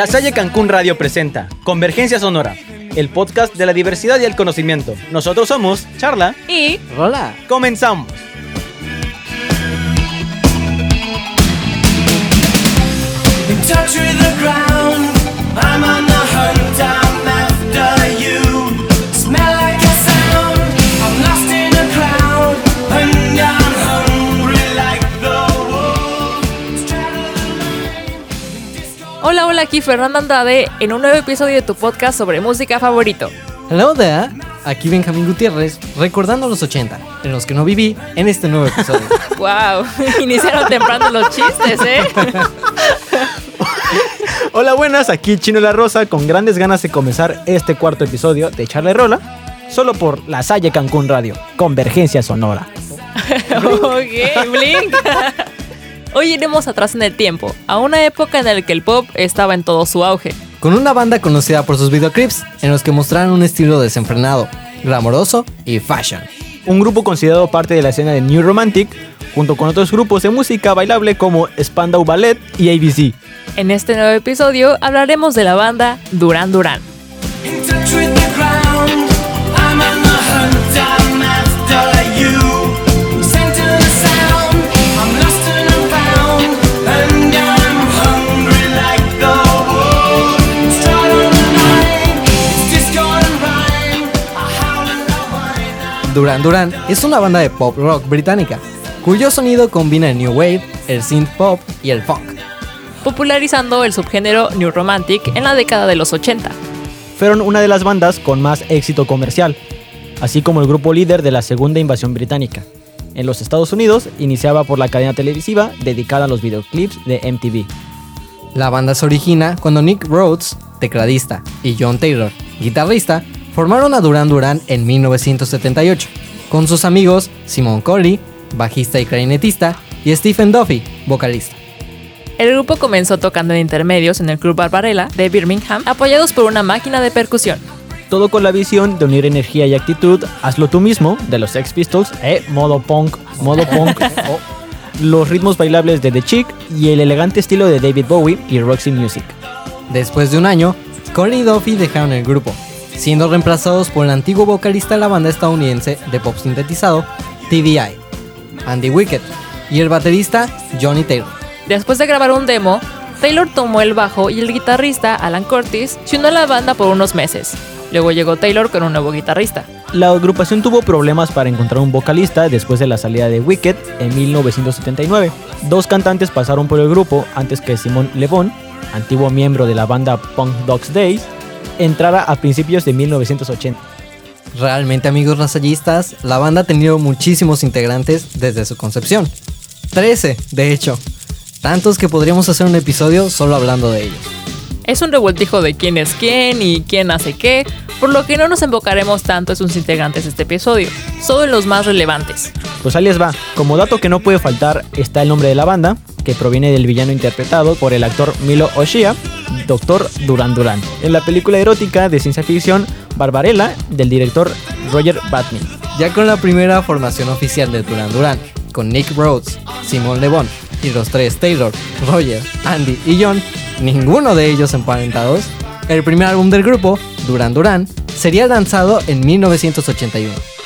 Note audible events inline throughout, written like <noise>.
La Salle Cancún Radio presenta Convergencia Sonora, el podcast de la diversidad y el conocimiento. Nosotros somos Charla. Y Hola. Comenzamos. in touch with the ground. I'm hola, aquí Fernanda Andrade en un nuevo episodio de tu podcast sobre música favorito. Hello there. Aquí Benjamín Gutiérrez, recordando los 80, en los que no viví en este nuevo episodio. <laughs> Wow, iniciaron temprano los chistes, ¿eh? <laughs> Hola, buenas, aquí Chino La Rosa con grandes ganas de comenzar este cuarto episodio de Charla Rola, solo por La Salle Cancún Radio, Convergencia Sonora. <laughs> ok, Blink. Hoy iremos atrás en el tiempo, a una época en la que el pop estaba en todo su auge. Con una banda conocida por sus videoclips, en los que mostraron un estilo desenfrenado, glamoroso y fashion. Un grupo considerado parte de la escena de New Romantic, junto con otros grupos de música bailable como Spandau Ballet y ABC. En este nuevo episodio hablaremos de la banda Duran Duran. Duran Duran es una banda de pop rock británica, cuyo sonido combina el new wave, el synth pop y el funk. popularizando el subgénero New Romantic en la década de los 80. Fueron una de las bandas con más éxito comercial, así como el grupo líder de la segunda invasión británica. En los Estados Unidos iniciaba por la cadena televisiva dedicada a los videoclips de MTV. La banda se origina cuando Nick Rhodes, tecladista, y John Taylor, guitarrista, formaron a Duran Duran en 1978, con sus amigos Simon Corey, bajista y clarinetista, y Stephen Duffy, vocalista. El grupo comenzó tocando en intermedios en el Club Barbarella de Birmingham, apoyados por una máquina de percusión. Todo con la visión de unir energía y actitud, hazlo tú mismo, de los Sex Pistols, eh, modo punk, modo punk, <laughs> los ritmos bailables de The Chick y el elegante estilo de David Bowie y Roxy Music. Después de un año, Corey y Duffy dejaron el grupo, siendo reemplazados por el antiguo vocalista de la banda estadounidense de pop sintetizado, TVI, Andy Wickett, y el baterista Johnny Taylor. Después de grabar un demo, Taylor tomó el bajo y el guitarrista Alan Curtis se unió a la banda por unos meses. Luego llegó Taylor con un nuevo guitarrista. La agrupación tuvo problemas para encontrar un vocalista después de la salida de Wicked en 1979. Dos cantantes pasaron por el grupo antes que Simon Le Bon, antiguo miembro de la banda Punk Dogs Days, entrara a principios de 1980. Realmente amigos rasallistas, la banda ha tenido muchísimos integrantes desde su concepción. 13, de hecho. Tantos que podríamos hacer un episodio solo hablando de ellos. Es un revoltijo de quién es quién y quién hace qué, por lo que no nos enfocaremos tanto en sus integrantes de este episodio, solo en los más relevantes. Pues ahí les va. Como dato que no puede faltar está el nombre de la banda, que proviene del villano interpretado por el actor Milo Oshia, Dr. Duran Duran, en la película erótica de ciencia ficción Barbarella del director Roger Batman. Ya con la primera formación oficial de Duran Duran, con Nick Rhodes, Simon Le Bon y los tres Taylor, Roger, Andy y John, ninguno de ellos emparentados, el primer álbum del grupo, Duran Duran, sería lanzado en 1981.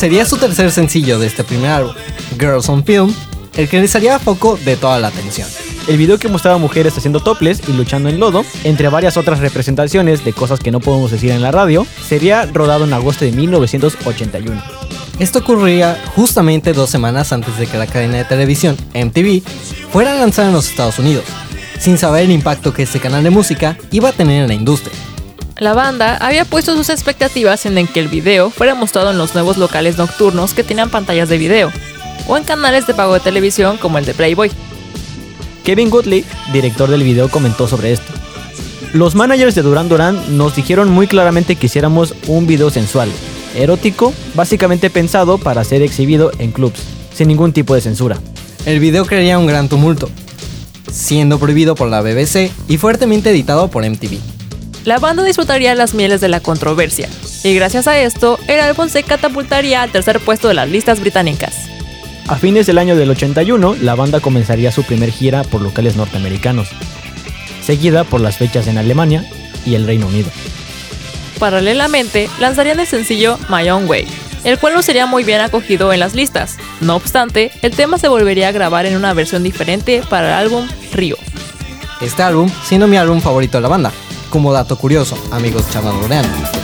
Sería su tercer sencillo de este primer álbum, Girls on Film, el que les haría foco de toda la atención. El video que mostraba mujeres haciendo toples y luchando en lodo, entre varias otras representaciones de cosas que no podemos decir en la radio, sería rodado en agosto de 1981. Esto ocurría justamente dos semanas antes de que la cadena de televisión MTV fuera lanzada en los Estados Unidos, sin saber el impacto que este canal de música iba a tener en la industria. La banda había puesto sus expectativas en que el video fuera mostrado en los nuevos locales nocturnos que tenían pantallas de video, o en canales de pago de televisión como el de Playboy. Kevin Goodley, director del video, comentó sobre esto. Los managers de Duran Duran nos dijeron muy claramente que hiciéramos un video sensual, erótico, básicamente pensado para ser exhibido en clubs, sin ningún tipo de censura. El video crearía un gran tumulto, siendo prohibido por la BBC y fuertemente editado por MTV. La banda disfrutaría las mieles de la controversia, y gracias a esto, el álbum se catapultaría al tercer puesto de las listas británicas. A fines del año del 81, la banda comenzaría su primer gira por locales norteamericanos, seguida por las fechas en Alemania y el Reino Unido. Paralelamente, lanzarían el sencillo My Own Way, el cual no sería muy bien acogido en las listas. No obstante, el tema se volvería a grabar en una versión diferente para el álbum Río. Este álbum siendo mi álbum favorito de la banda. Como dato curioso, amigos chamandureanos.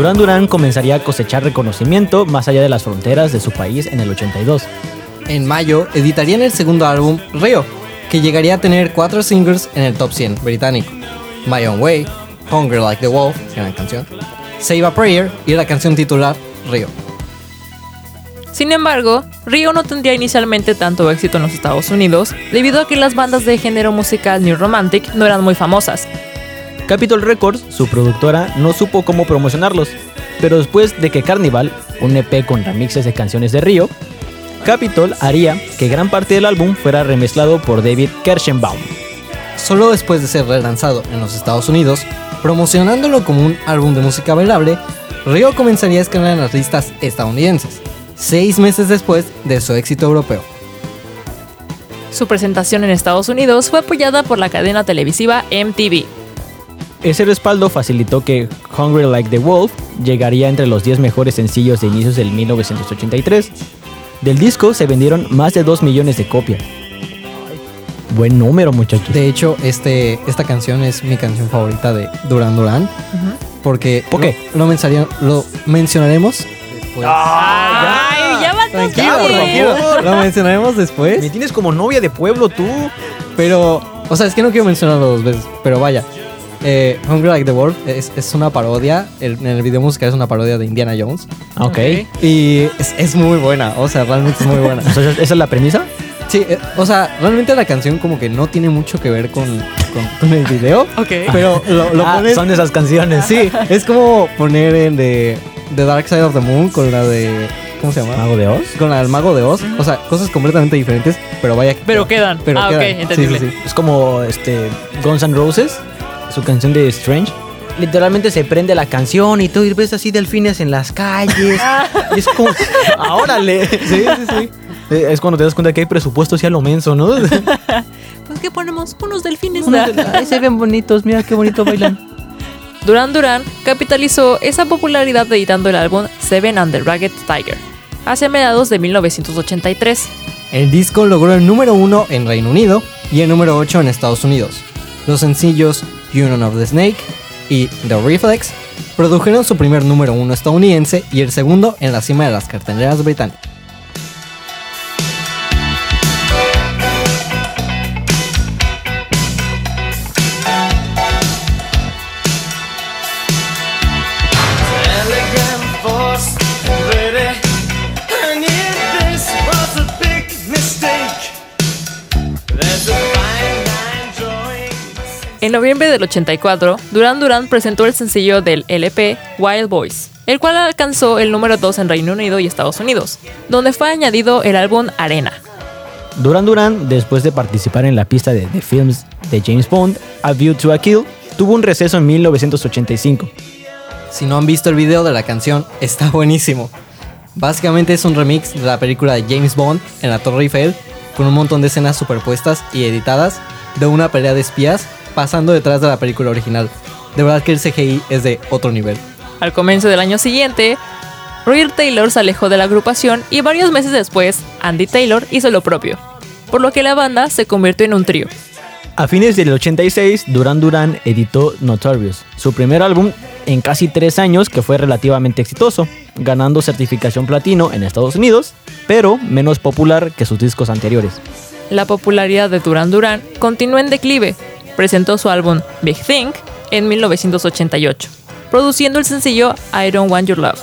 Duran Duran comenzaría a cosechar reconocimiento más allá de las fronteras de su país en el 82. En mayo editarían el segundo álbum, Rio, que llegaría a tener cuatro singles en el top 100 británico. My Own Way, Hunger Like the Wolf, gran canción, Save a Prayer y la canción titular, Rio. Sin embargo, Río no tendría inicialmente tanto éxito en los Estados Unidos debido a que las bandas de género musical New Romantic no eran muy famosas. Capitol Records, su productora, no supo cómo promocionarlos, pero después de que Carnival, un EP con remixes de canciones de Río, Capitol haría que gran parte del álbum fuera remezclado por David Kershenbaum. Solo después de ser relanzado en los Estados Unidos, promocionándolo como un álbum de música bailable, Rio comenzaría a escalar en las listas estadounidenses, seis meses después de su éxito europeo. Su presentación en Estados Unidos fue apoyada por la cadena televisiva MTV. Ese respaldo facilitó que Hungry Like the Wolf llegaría entre los 10 mejores sencillos de inicios del 1983. Del disco se vendieron más de 2 millones de copias. Buen número, muchachos. De hecho, este, esta canción es mi canción favorita de Duran Duran. Porque ¿Por qué? Lo, lo lo mencionaremos después. ¡Ay, ya va Tranquilo, tranquilo. Lo mencionaremos después. Me tienes como novia de pueblo tú. Pero, o sea, es que no quiero mencionarlo dos veces, pero vaya. Eh, Hungry Like the Wolf es, es una parodia, el- en el video musical es una parodia de Indiana Jones. Ok. Y es, es muy buena, o sea, realmente es muy buena. <laughs> Entonces, ¿esa es la premisa? Sí, eh, o sea, realmente la canción como que no tiene mucho que ver con, con, con el video. Ok. Pero lo, lo Ah, pones... son esas canciones. Sí, es como poner en de The Dark Side of the Moon con la de... ¿Cómo se llama? ¿Mago de Oz? Con la del Mago de Oz. O sea, cosas completamente diferentes, pero vaya. Pero quedan. Pero ah, quedan. ok, Sí, entendible. sí, sí. Es como este Guns N' Roses, su canción de Strange. Literalmente se prende la canción y tú ves así delfines en las calles. y <laughs> es como, "Ah, órale. Sí, sí, sí. Es cuando te das cuenta que hay presupuesto hacia lo menso, ¿no? <laughs> Pues que ponemos unos delfines. Ay, se ven bonitos, mira qué bonito bailan. <laughs> Duran Duran capitalizó esa popularidad editando el álbum Seven and the Ragged Tiger hacia mediados de 1983. El disco logró el número uno en Reino Unido y el número 8 en Estados Unidos. Los sencillos Union of the Snake y The Reflex produjeron su primer número uno estadounidense y el segundo en la cima de las carteleras británicas. En noviembre del 84, Duran Duran presentó el sencillo del LP Wild Boys, el cual alcanzó el número 2 en Reino Unido y Estados Unidos, donde fue añadido el álbum Arena. Duran Duran, después de participar en la pista de The Films de James Bond, A View to a Kill, tuvo un receso en 1985. Si no han visto el video de la canción, está buenísimo. Básicamente es un remix de la película de James Bond en la Torre Eiffel con un montón de escenas superpuestas y editadas de una pelea de espías pasando detrás de la película original. De verdad que el CGI es de otro nivel. Al comienzo del año siguiente, Roger Taylor se alejó de la agrupación y varios meses después, Andy Taylor hizo lo propio, por lo que la banda se convirtió en un trío. A fines del 86, Duran Duran editó Notorious, su primer álbum en casi tres años que fue relativamente exitoso, ganando certificación platino en Estados Unidos, pero menos popular que sus discos anteriores. La popularidad de Duran Duran continuó en declive. Presentó su álbum Big Thing en 1988, produciendo el sencillo I Don't Want Your Love,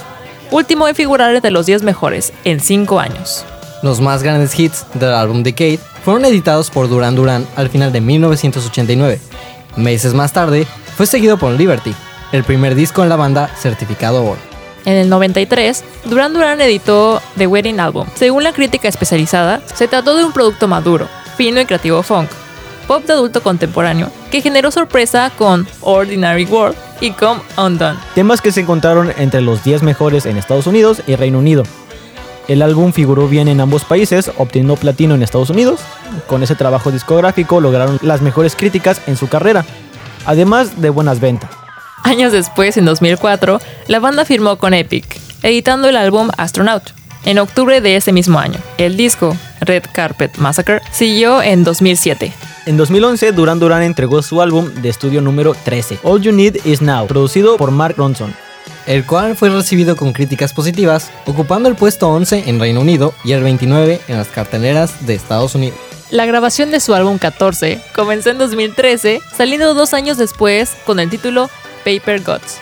último en figurar entre los 10 mejores en 5 años. Los más grandes hits del álbum Decade fueron editados por Duran Duran al final de 1989. Meses más tarde, fue seguido por Liberty, el primer disco en la banda certificado oro. En el 93, Duran Duran editó The Wedding Album. Según la crítica especializada, se trató de un producto maduro, fino y creativo funk, pop de adulto contemporáneo, que generó sorpresa con Ordinary World y Come Undone. Temas que se encontraron entre los 10 mejores en Estados Unidos y Reino Unido. El álbum figuró bien en ambos países, obteniendo platino en Estados Unidos. Con ese trabajo discográfico lograron las mejores críticas en su carrera, además de buenas ventas. Años después, en 2004, la banda firmó con Epic, editando el álbum Astronaut. En octubre de ese mismo año, el disco Red Carpet Massacre siguió en 2007. En 2011, Duran Duran entregó su álbum de estudio número 13, All You Need Is Now, producido por Mark Ronson. el cual fue recibido con críticas positivas, ocupando el puesto 11 en Reino Unido y el 29 en las carteleras de Estados Unidos. La grabación de su álbum 14 comenzó en 2013, saliendo dos años después con el título Paper Gods.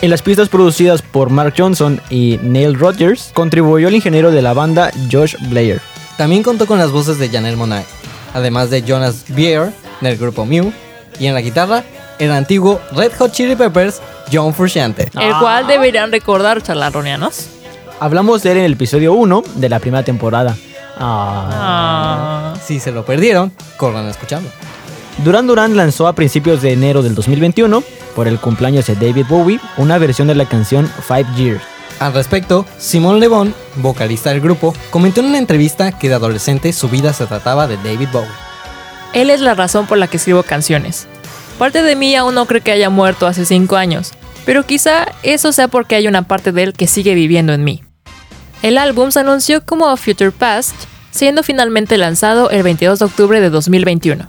En las pistas producidas por Mark Johnson y Neil Rogers, contribuyó el ingeniero de la banda Josh Blair. También contó con las voces de Janelle Monáe, además de Jonas Bier del grupo Mew, y en la guitarra el antiguo Red Hot Chili Peppers John Frusciante. El cual deberían recordar charlaronianos. Hablamos de él en el episodio 1 de la primera temporada. Ah. Ah. Si se lo perdieron, corran a escucharlo. Duran Duran lanzó a principios de enero del 2021, por el cumpleaños de David Bowie, una versión de la canción Five Years. Al respecto, Simon Le Bon, vocalista del grupo, comentó en una entrevista que de adolescente su vida se trataba de David Bowie. Él es la razón por la que escribo canciones. Parte de mí aún no cree que haya muerto hace 5 años, pero quizá eso sea porque hay una parte de él que sigue viviendo en mí. El álbum se anunció como Future Past, siendo finalmente lanzado el 22 de octubre de 2021.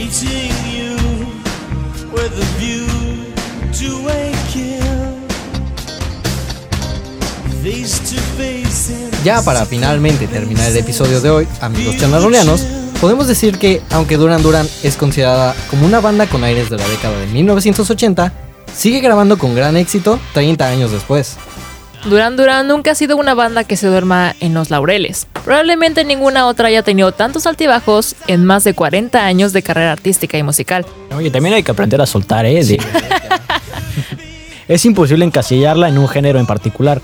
To Ya para finalmente terminar el episodio de hoy, amigos chanarroleanos, podemos decir que, aunque Duran Duran es considerada como una banda con aires de la década de 1980, sigue grabando con gran éxito 30 años después. Duran Duran nunca ha sido una banda que se duerma en los laureles. Probablemente ninguna otra haya tenido tantos altibajos en más de 40 años de carrera artística y musical. Oye, también hay que aprender a soltar, ¿eh? <laughs> Es imposible encasillarla en un género en particular.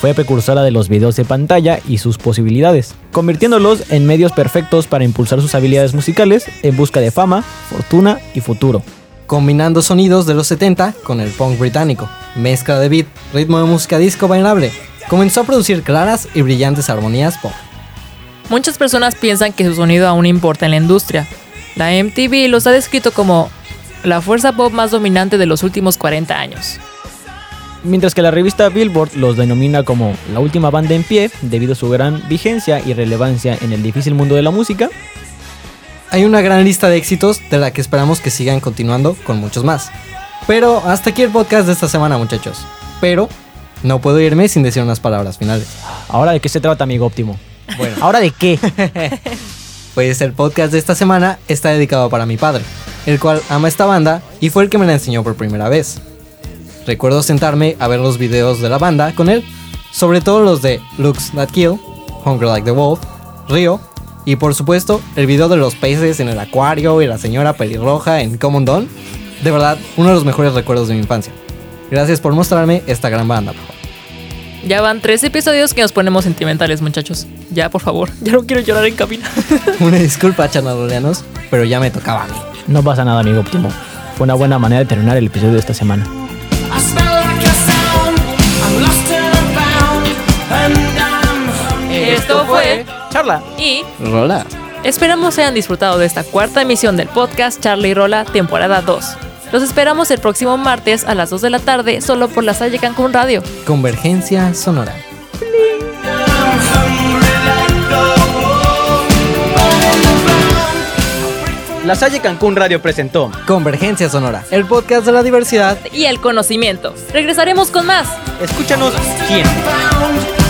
Fue precursora de los videos de pantalla y sus posibilidades, convirtiéndolos en medios perfectos para impulsar sus habilidades musicales en busca de fama, fortuna y futuro. Combinando sonidos de los 70 con el punk británico, mezcla de beat, ritmo de música disco bailable. Comenzó a producir claras y brillantes armonías pop. Muchas personas piensan que su sonido aún importa en la industria. La MTV los ha descrito como la fuerza pop más dominante de los últimos 40 años. Mientras que la revista Billboard los denomina como la última banda en pie debido a su gran vigencia y relevancia en el difícil mundo de la música, Hay una gran lista de éxitos de la que esperamos que sigan continuando con muchos más. Pero hasta aquí el podcast de esta semana muchachos. Pero no puedo irme sin decir unas palabras finales. ¿ahora de qué se trata, amigo óptimo? Bueno, ¿Ahora de qué? <laughs> pues el podcast de esta semana está dedicado para mi padre, el cual ama esta banda y fue el que me la enseñó por primera vez. Recuerdo sentarme a ver los videos de la banda con él, sobre todo los de Looks That Kill, Hunger Like the Wolf, Rio y por supuesto, el video de los peces en el acuario y la señora pelirroja en Common Dawn. De verdad, uno de los mejores recuerdos de mi infancia. Gracias por mostrarme esta gran banda, por favor. Ya van tres episodios que nos ponemos sentimentales, muchachos. Ya, por favor, <laughs> ya no quiero llorar en cabina. <laughs> una <laughs> disculpa, chanadorianos, pero ya me tocaba a mí. No pasa nada, amigo Optimo. Fue una buena manera de terminar el episodio de esta semana fue Charla. y Rola. esperamos hayan disfrutado de esta cuarta emisión del podcast Charlie y Rola, temporada 2. Los esperamos el próximo martes a las 2 de la tarde, solo por la Salle Cancún Radio. Convergencia sonora. La Salle Cancún Radio presentó Convergencia sonora. El podcast de la diversidad Y el conocimiento. Regresaremos con más. Escúchanos siempre.